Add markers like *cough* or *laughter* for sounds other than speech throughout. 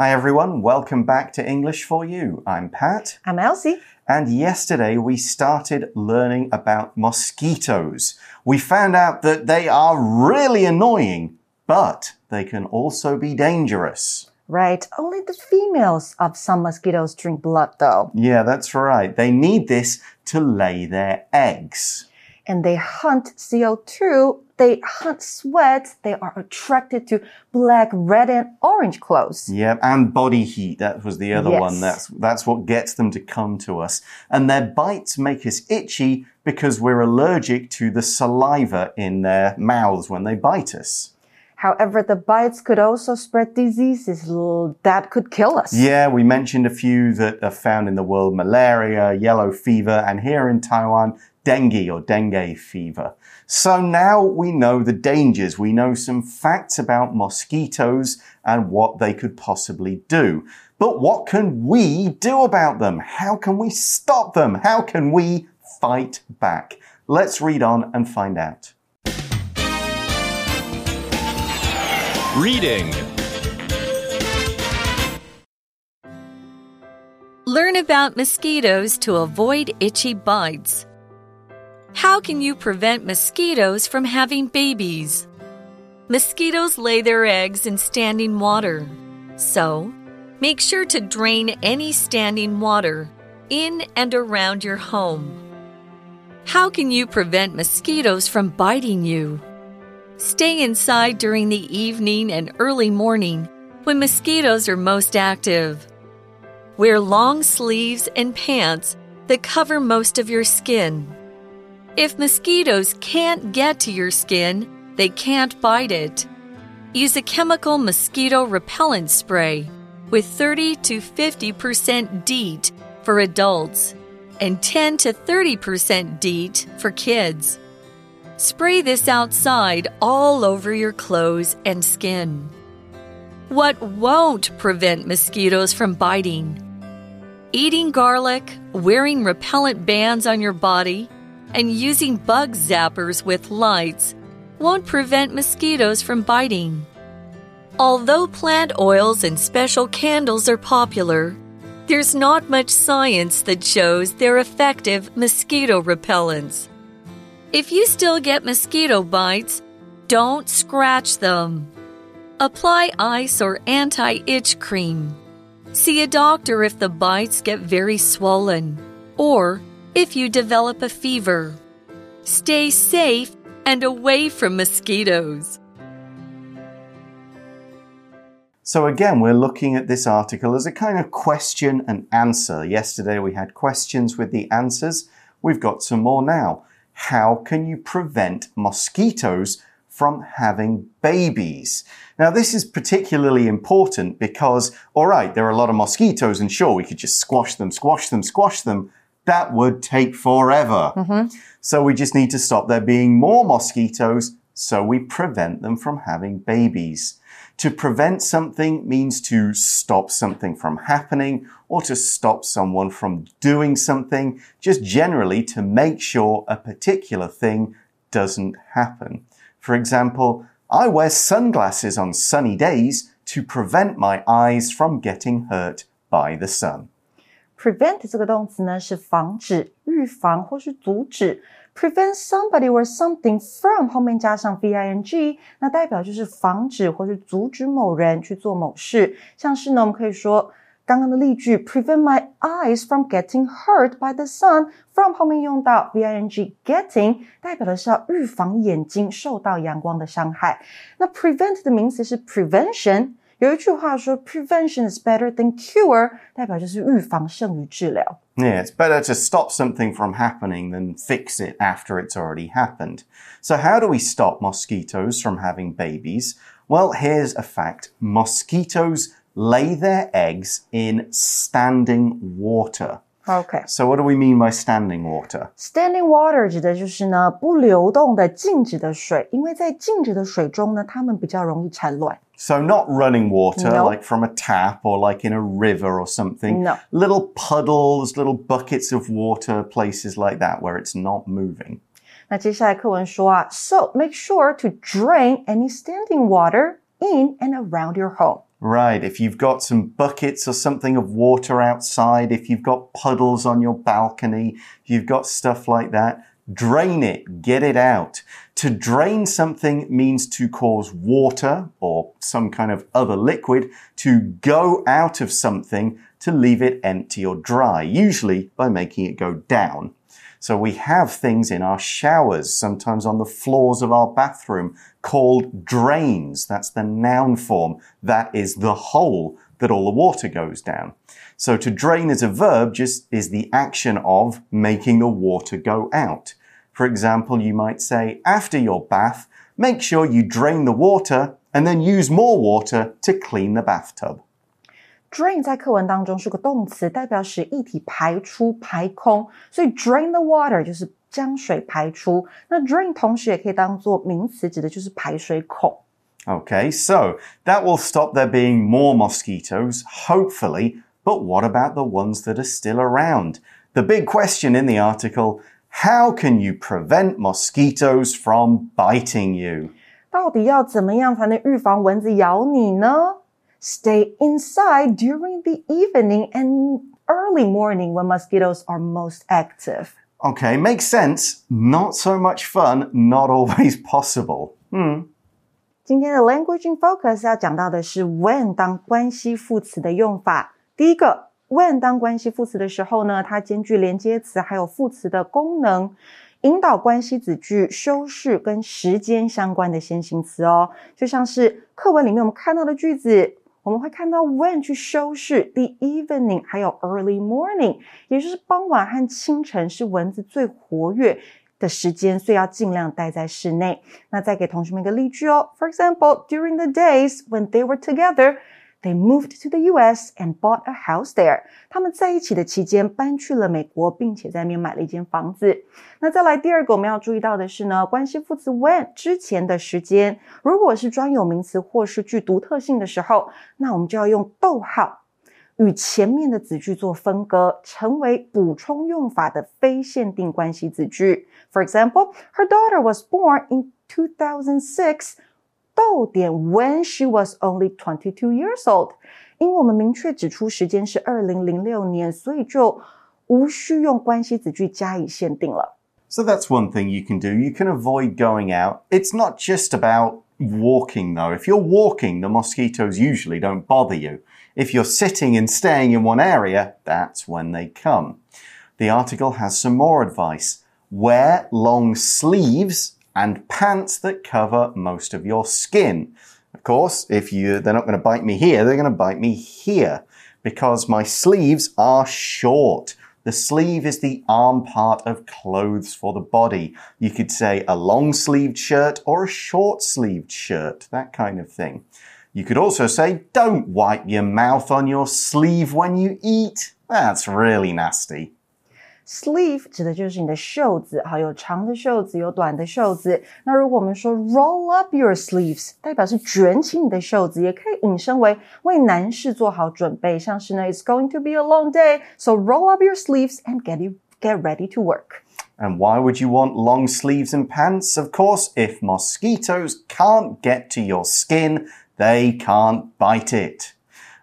Hi everyone, welcome back to English for You. I'm Pat. I'm Elsie. And yesterday we started learning about mosquitoes. We found out that they are really annoying, but they can also be dangerous. Right, only the females of some mosquitoes drink blood though. Yeah, that's right. They need this to lay their eggs. And they hunt CO2 they hunt sweat. They are attracted to black, red, and orange clothes. Yep, and body heat. That was the other Yes. one. That's that's what gets them to come to us. And their bites make us itchy because we're allergic to the saliva in their mouths when they bite us. However, the bites could also spread diseases that could kill us. Yeah, we mentioned a few that are found in the world malaria, yellow fever, and here in Taiwan, dengue or dengue fever. So now we know the dangers. We know some facts about mosquitoes and what they could possibly do. But what can we do about them? How can we stop them? How can we fight back? Let's read on and find out. Reading. Learn about mosquitoes to avoid itchy bites. How can you prevent mosquitoes from having babies? Mosquitoes lay their eggs in standing water. So, make sure to drain any standing water in and around your home. How can you prevent mosquitoes from biting you? Stay inside during the evening and early morning when mosquitoes are most active. Wear long sleeves and pants that cover most of your skin. If mosquitoes can't get to your skin, they can't bite it. Use a chemical mosquito repellent spray with 30 to 50% DEET for adults and 10 to 30% DEET for kids. Spray this outside all over your clothes and skin. What won't prevent mosquitoes from biting? Eating garlic, wearing repellent bands on your body, and using bug zappers with lights won't prevent mosquitoes from biting. Although plant oils and special candles are popular, there's not much science that shows they're effective mosquito repellents. If you still get mosquito bites, don't scratch them. Apply ice or anti itch cream. See a doctor if the bites get very swollen or if you develop a fever. Stay safe and away from mosquitoes. So again, we're looking at this article as a kind of question and answer. Yesterday we had questions with the answers. We've got some more now. How can you prevent mosquitoes from having babies? Now, this is particularly important because, all right, there are a lot of mosquitoes, and sure, we could just squash them, squash them, squash them. That would take forever. Mm-hmm. So we just need to stop there being more mosquitoes so we prevent them from having babies. To prevent something means to stop something from happening or to stop someone from doing something, just generally to make sure a particular thing doesn't happen. For example, I wear sunglasses on sunny days to prevent my eyes from getting hurt by the sun. Prevent 这个动词呢是防止、预防或是阻止。Prevent somebody or something from 后面加上 v-i-n-g，那代表就是防止或是阻止某人去做某事。像是呢，我们可以说刚刚的例句，prevent my eyes from getting hurt by the sun。from 后面用到 v-i-n-g getting，代表的是要预防眼睛受到阳光的伤害。那 prevent 的名词是 prevention。有一句话说，prevention is better than cure，代表就是预防胜于治疗。 Yeah, it's better to stop something from happening than fix it after it's already happened. So, how do we stop mosquitoes from having babies? Well, here's a fact mosquitoes lay their eggs in standing water. OK，standing、 So, what do we mean by standing water? water 指的就是呢不流动的静止的水，因为在静止的水中呢，它们比较容易产卵。 So, not running water No. like from a tap or like in a river or something. No. Little puddles, little buckets of water, places like that where it's not moving. 那接下来课文说啊，So make sure to drain any standing water in and around your home. Right, if you've got some buckets or something of water outside, if you've got puddles on your balcony, if you've got stuff like that, drain it, get it out. To drain something means to cause water or some kind of other liquid to go out of something to leave it empty or dry, usually by making it go down. So we have things in our showers, sometimes on the floors of our bathroom, called drains. That's the noun form. That is the hole that all the water goes down. So to drain as a verb just is the action of making the water go out. For example, you might say, after your bath, make sure you drain the water and then use more water to clean the bathtub. Drain 在课文当中是个动词，代表使液体排出、排空，所以 drain the water 就是将水排出。那 drain 同时也可以当做名词，指的就是排水孔。Okay, so that will stop there being more mosquitoes, hopefully, but what about the ones that are still around? The big question in the article how can you prevent mosquitoes from biting you? 到底要怎么样才能预防蚊子咬你呢 ？Stay inside during the evening and early morning when mosquitoes are most active. Okay, makes sense. Not so much fun, not always *laughs* possible. Hmm. 今天的 language in focus 要讲到的是 when 当关系副词的用法。第一个，when 当关系副词的时候呢，它兼具连接词还有副词的功能，引导关系子句修饰跟时间相关的先行词哦。就像是课文里面我们看到的句子。 我们会看到 when 去修饰 the evening，还有 early morning，也就是傍晚和清晨是蚊子最活跃的时间，所以要尽量待在室内。那再给同学们一个例句哦，For example, during the days when they were together. They moved to the U.S. and bought a house there. 他们在一起的期间搬去了美国，并且在那边买了一间房子。那再来第二个我们要注意到的是呢，关系副词 when 之前的时间，如果是专有名词或是具独特性的时候，那我们就要用逗号与前面的子句做分割，成为补充用法的非限定关系子句。For example, her daughter was born in 2006. 逗点 when she was only twenty two years old，因为我们明确指出时间是二零零六年，所以就无需用关系子句加以限定了。So that's one thing you can do. You can avoid going out. It's not just about walking though. If you're walking, the mosquitoes usually don't bother you. If you're sitting and staying in one area, that's when they come. The article has some more advice. Wear long sleeves and pants that cover most of your skin. Of course, if you, they're not going to bite me here, they're going to bite me here because my sleeves are short. The sleeve is the arm part of clothes for the body. You could say a long sleeved shirt or a short sleeved shirt, that kind of thing. You could also say, don't wipe your mouth on your sleeve when you eat. That's really nasty Sleeve 指的就是你的袖子，好，有长的袖子，有短的袖子。那如果我们说 roll up your sleeves，代表是卷起你的袖子，也可以引申为为男士做好准备，像是呢，It's going to be a long day, so roll up your sleeves and get you get ready to work. And why would you want long sleeves and pants? Of course, if mosquitoes can't get to your skin, they can't bite it.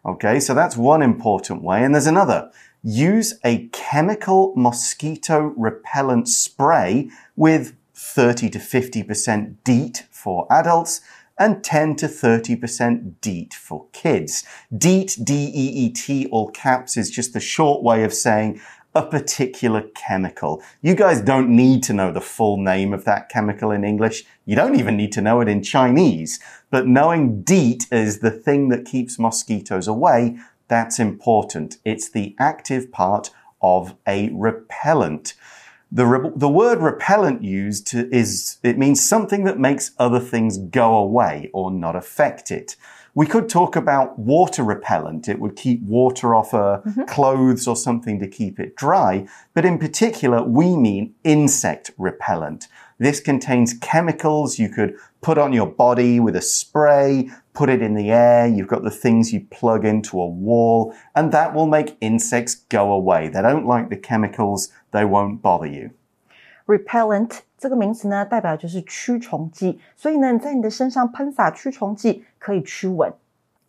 Okay, so that's one important way. And there's another. Use a chemical mosquito repellent spray with 30 to 50% DEET for adults and 10 to 30% DEET for kids. DEET, D-E-E-T, all caps, is just the short way of saying a particular chemical. You guys don't need to know the full name of that chemical in English. You don't even need to know it in Chinese. But knowing DEET is the thing that keeps mosquitoes away that's important. It's the active part of a repellent. The, re the word repellent used to, is, it means something that makes other things go away or not affect it. We could talk about water repellent. It would keep water off uh, mm -hmm. clothes or something to keep it dry. But in particular, we mean insect repellent. This contains chemicals you could put on your body with a spray, put it in the air. You've got the things you plug into a wall, and that will make insects go away. They don't like the chemicals, they won't bother you. Repellent 这个名词呢，代表就是驱虫剂，所以呢，你在你的身上喷洒驱虫剂可以驱蚊。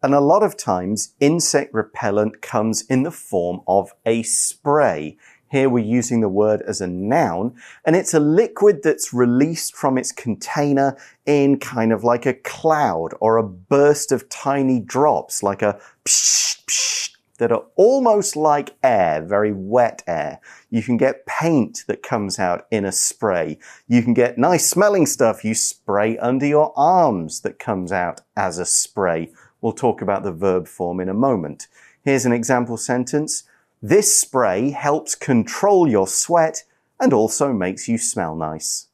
And a lot of times, insect repellent comes in the form of a spray. Here we're using the word as a noun, and it's a liquid that's released from its container in kind of like a cloud or a burst of tiny drops, like a psh, psh, that are almost like air, very wet air. You can get paint that comes out in a spray. You can get nice smelling stuff you spray under your arms that comes out as a spray. We'll talk about the verb form in a moment. Here's an example sentence. This spray helps control your sweat and also makes you smell nice.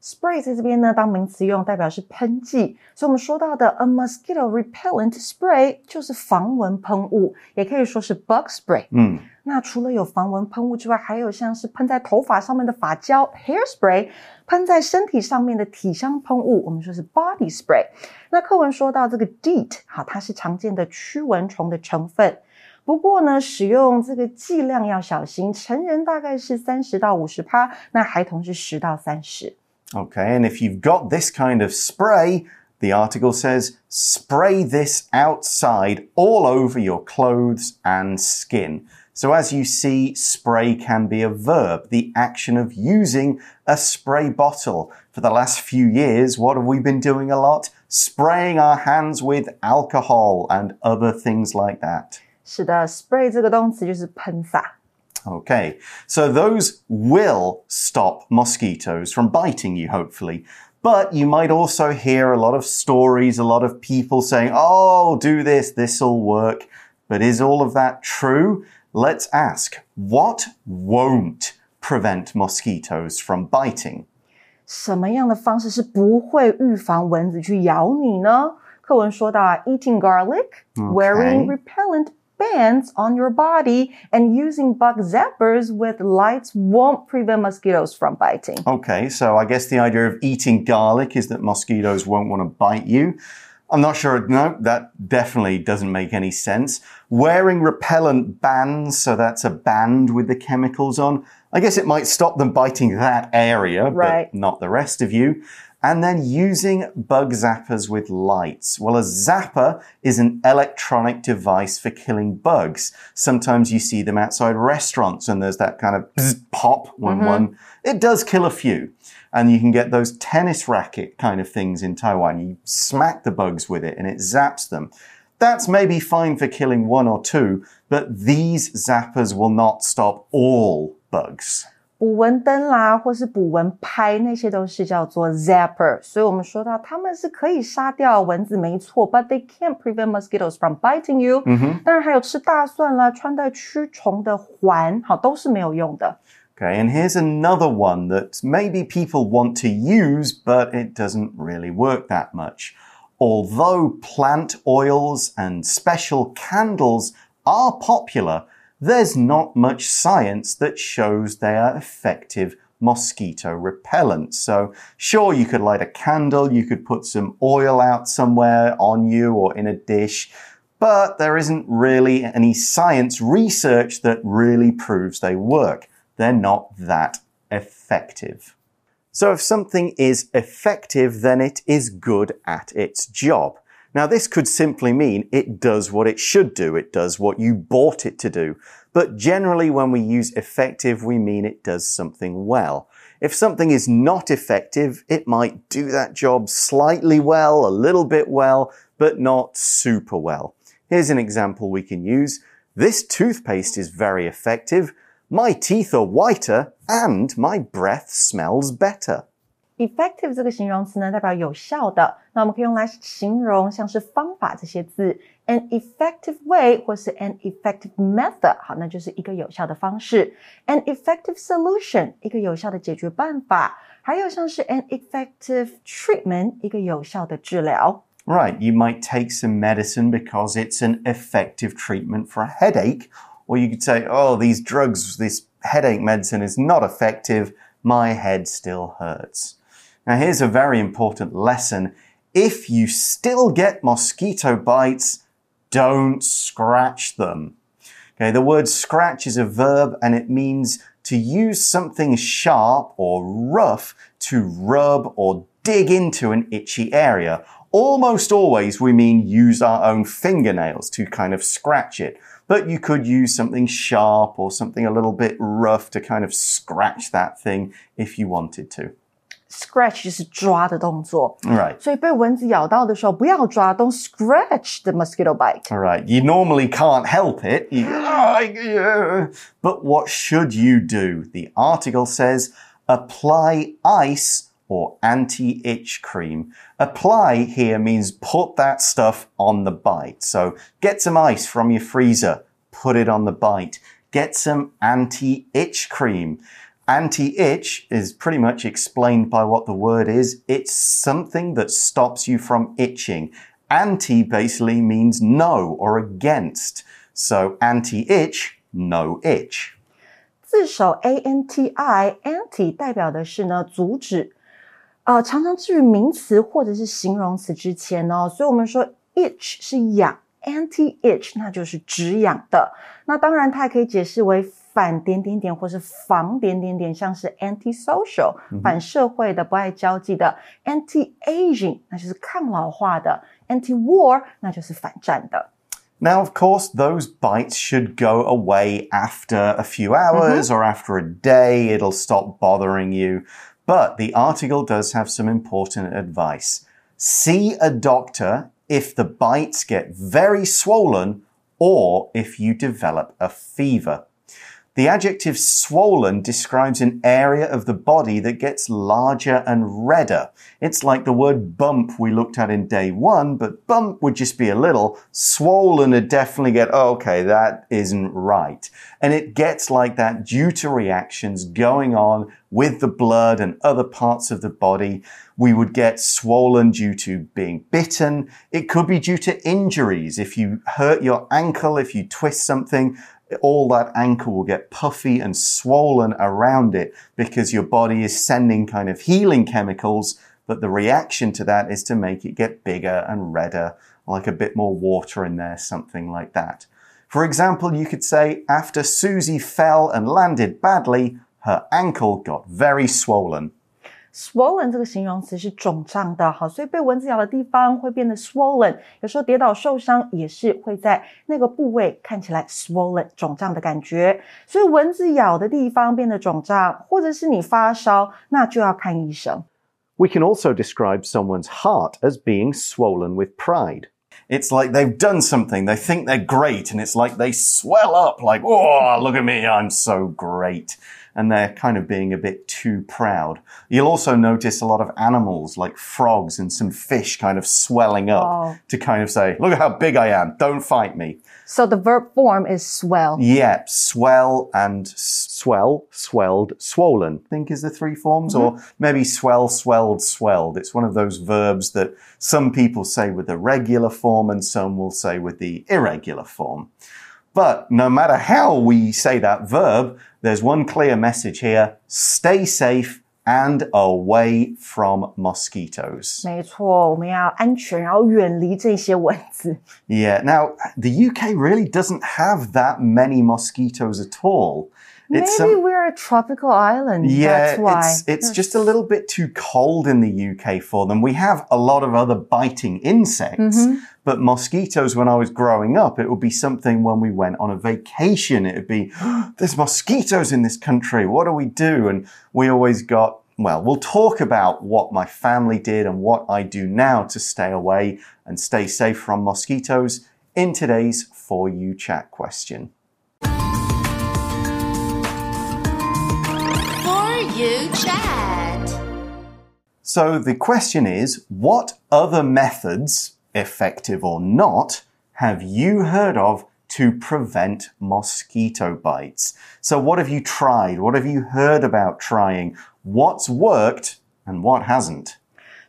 Spray 在这边呢当名词用，代表是喷剂。所以我们说到的 a mosquito repellent spray 就是防蚊喷雾，也可以说是 bug spray。嗯，那除了有防蚊喷雾之外，还有像是喷在头发上面的发胶 hairspray，喷在身体上面的体香喷雾，我们说是 body spray。那课文说到这个 DEET，好，它是常见的驱蚊虫的成分。 不过呢，使用这个剂量要小心，成人大概是三十到五十帕，那孩童是十到三十。 Okay, and if you've got this kind of spray, the article says spray this outside all over your clothes and skin. So as you see, spray can be a verb, the action of using a spray bottle. For the last few years, what have we been doing a lot? Spraying our hands with alcohol and other things like that. 是的，spray 这个动词就是喷洒。 Okay, so those will stop mosquitoes from biting you, hopefully. But you might also hear a lot of stories, a lot of people saying, oh, do this, this'll work. But is all of that true? Let's ask, what won't prevent mosquitoes from biting? 什么样的方式是不会预防蚊子去咬你呢？课文说到啊，eating garlic, wearing repellent bands on your body, and using bug zappers with lights won't prevent mosquitoes from biting. Okay, so I guess the idea of eating garlic is that mosquitoes won't want to bite you. I'm not sure. No, that definitely doesn't make any sense. Wearing repellent bands, so that's a band with the chemicals on. I guess it might stop them biting that area, Right. but not the rest of you. And then using bug zappers with lights. Well, a zapper is an electronic device for killing bugs. Sometimes you see them outside restaurants and there's that kind of pop when mm-hmm. one, it does kill a few. And you can get those tennis racket kind of things in Taiwan. You smack the bugs with it and it zaps them. That's maybe fine for killing one or two, but these zappers will not stop all bugs. 捕蚊灯啦，或是捕蚊拍，那些都是叫做 zapper。所以我们说到它们是可以杀掉蚊子，没错，but they can't prevent mosquitoes from biting you。嗯哼，当然还有吃大蒜啦，穿戴驱虫的环，好，都是没有用的。 Okay, and here's another one that maybe people want to use, but it doesn't really work that much. Although plant oils and special candles are popular, there's not much science that shows they are effective mosquito repellents. So, sure, you could light a candle, you could put some oil out somewhere on you or in a dish, but there isn't really any science research that really proves they work. They're not that effective. So if something is effective, then it is good at its job. Now, this could simply mean it does what it should do. It does what you bought it to do. But generally, when we use effective, we mean it does something well. If something is not effective, it might do that job slightly well, a little bit well, but not super well. Here's an example we can use. This toothpaste is very effective. My teeth are whiter and my breath smells better effective 这个形容词呢，代表有效的。那我们可以用来形容像是方法这些字，an effective way 或是 an effective method，好，那就是一个有效的方式。an effective solution 一个有效的解决办法，还有像是 an effective treatment 一个有效的治疗。 Right, you might take some medicine because it's an effective treatment for a headache. Or you could say, oh, these drugs, this headache medicine is not effective. My head still hurts. Now, here's a very important lesson. If you still get mosquito bites, don't scratch them. Okay, the word scratch is a verb and it means to use something sharp or rough to rub or dig into an itchy area, almost always we mean use our own fingernails to kind of scratch it. But you could use something sharp or something a little bit rough to kind of scratch that thing if you wanted to Scratch 就是抓的动作， Right. 所以被蚊子咬到的时候不要抓，Don't scratch the mosquito bite。 All right. You normally can't help it. You- "Oh, yeah." But what should you do? The article says apply ice or anti itch cream. Apply here means put that stuff on the bite. So get some ice from your freezer, put it on the bite. Get some anti itch cream. Anti itch is pretty much explained by what the word is. It's something that stops you from itching. Anti basically means no or against. So anti itch, no itch. 字首 a n t i anti 代表的是呢阻止，呃，常常置于名词或者是形容词之前哦。所以我们说 itch 是痒，anti itch 那就是止痒的。那当然，它也可以解释为反点点点或是防点点点，像是 anti-social 反社会的、不爱交际的；anti-aging 那就是抗老化的；anti-war 那就是反战的。 Now, of course, those bites should go away after a few hours or after a day. It'll stop bothering you. But the article does have some important advice. See a doctor if the bites get very swollen or if you develop a fever. The adjective swollen describes an area of the body that gets larger and redder. It's like the word bump we looked at in day one, but bump would just be a little. Swollen would definitely get, oh, okay, that isn't right. And it gets like that due to reactions going on with the blood and other parts of the body. We would get swollen due to being bitten. It could be due to injuries. If you hurt your ankle, if you twist something, all that ankle will get puffy and swollen around it because your body is sending kind of healing chemicals. But the reaction to that is to make it get bigger and redder, like a bit more water in there, something like that. For example, you could say, after Susie fell and landed badly, her ankle got very swollen swollen 这个形容词是肿胀的，好，所以被蚊子咬的地方会变得 swollen。有时候跌倒受伤也是会在那个部位看起来 swollen 肿胀的感觉。所以蚊子咬的地方变得肿胀，或者是你发烧，那就要看医生。 We can also describe someone's heart as being swollen with pride. It's like they've done something, they think they're great, and it's like they swell up, like, oh, look at me, I'm so great. And they're kind of being a bit too proud. You'll also notice a lot of animals like frogs and some fish kind of swelling up Oh. to kind of say, look at how big I am, don't fight me. So the verb form is swell. Yep, swell and swell, swelled, swollen. I think is the three forms, or mm-hmm. maybe swell, swelled, swelled. It's one of those verbs that some people say with the regular form and some will say with the irregular form. But no matter how we say that verb, there's one clear message here. Stay safe and away from mosquitoes. 没错，我们要安全，然后远离这些蚊子。 Yeah. Now, the UK really doesn't have that many mosquitoes at all. Maybe some- we're a tropical island. Yeah, that's why. it's it's just a little bit too cold in the UK for them. We have a lot of other biting insects, but mosquitoes when I was growing up, it would be something when we went on a vacation. It would be *gasps* there's mosquitoes in this country. What do we do? And we always got well, we'll talk about what my family did and what I do now to stay away and stay safe from mosquitoes in today's For You Chat question. For you chat. So the question is what other methods, effective or not, have you heard of to prevent mosquito bites? So, what have you tried? What have you heard about trying? What's worked and what hasn't?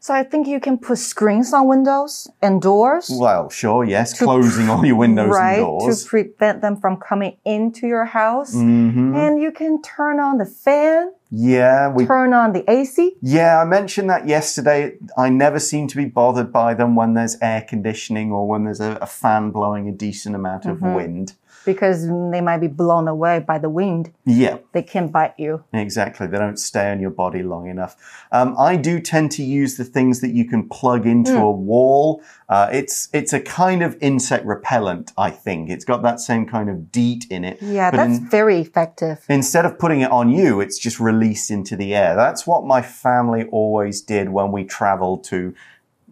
So I think you can put screens on windows and doors. Well, sure, yes, closing all your windows right, and doors. to prevent them from coming into your house. Mhm. And you can turn on the fan Yeah, we turn on the AC. Yeah, I mentioned that yesterday. I never seem to be bothered by them when there's air conditioning or when there's a, a fan blowing a decent amount of wind. Because they might be blown away by the wind. Yeah, They can bite you. exactly. They don't stay on your body long enough. Um, I do tend to use the things that you can plug into a wall. Uh, it's it's a kind of insect repellent. I think it's got that same kind of DEET in it. Yeah, that's in- very effective. Instead of putting it on you, it's just released into the air. That's what my family always did when we traveled to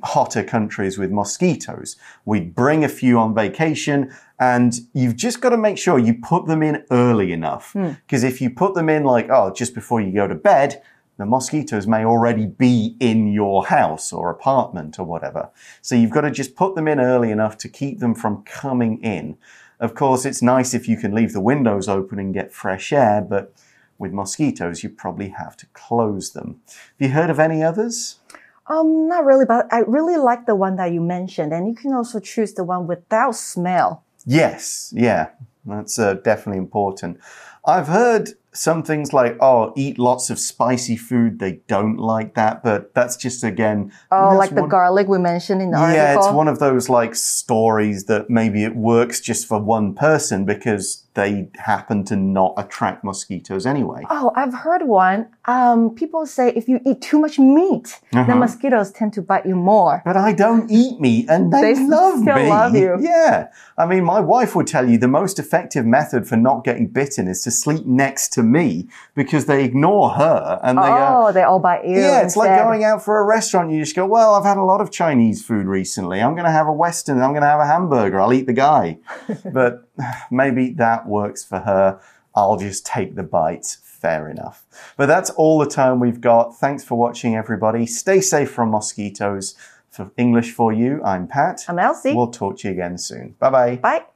hotter countries with mosquitoes. We'd bring a few on vacation and you've just got to make sure you put them in early enough. Hmm. Because if you put them in like, oh, just before you go to bed, the mosquitoes may already be in your house or apartment or whatever. So you've got to just put them in early enough to keep them from coming in. Of course, it's nice if you can leave the windows open and get fresh air, but with mosquitoes, you probably have to close them. Have you heard of any others? Um, not really, but I really like the one that you mentioned, and you can also choose the one without smell. Yes, yeah, that's uh, definitely important. I've heard some things like, oh, eat lots of spicy food. They don't like that, but that's just again. Oh, like the garlic we mentioned in the Yeah, article. it's one of those like stories that maybe it works just for one person because they happen to not attract mosquitoes anyway. Oh, I've heard one. Um, people say if you eat too much meat, Uh-huh. the mosquitoes tend to bite you more. But I don't eat meat and they, They love still me. love you. Yeah. I mean, my wife would tell you the most effective method for not getting bitten is to sleep next to me because they ignore her and they go, oh, they all bite you. yeah, it's like going out for a restaurant. You just go, well, I've had a lot of Chinese food recently. I'm going to have a Western. I'm going to have a hamburger. I'll eat the guy. *laughs* but maybe that works for her. I'll just take the bites. Fair enough. But that's all the time we've got. Thanks for watching, everybody. Stay safe from mosquitoes. For English for you, I'm Pat. I'm Elsie. We'll talk to you again soon. Bye bye. Bye.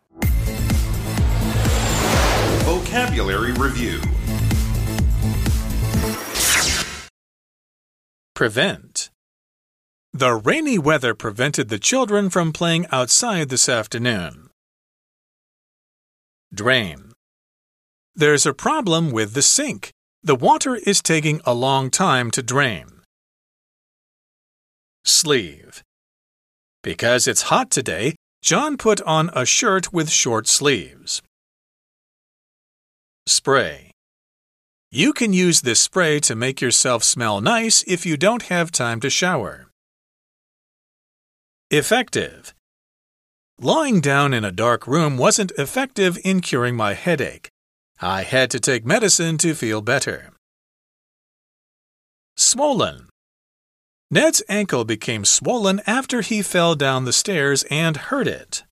Vocabulary Review Prevent. The rainy weather prevented the children from playing outside this afternoon. Drain. There's a problem with the sink. The water is taking a long time to drain. Sleeve. Because it's hot today, John put on a shirt with short sleeves. Spray. You can use this spray to make yourself smell nice if you don't have time to shower. Effective. Lying down in a dark room wasn't effective in curing my headache. I had to take medicine to feel better. Swollen. Ned's ankle became swollen after he fell down the stairs and hurt it.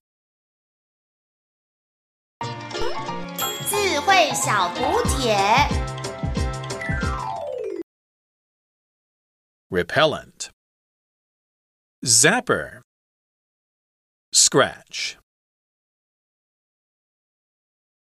智慧小补帖。 Repellent. Zapper. Scratch.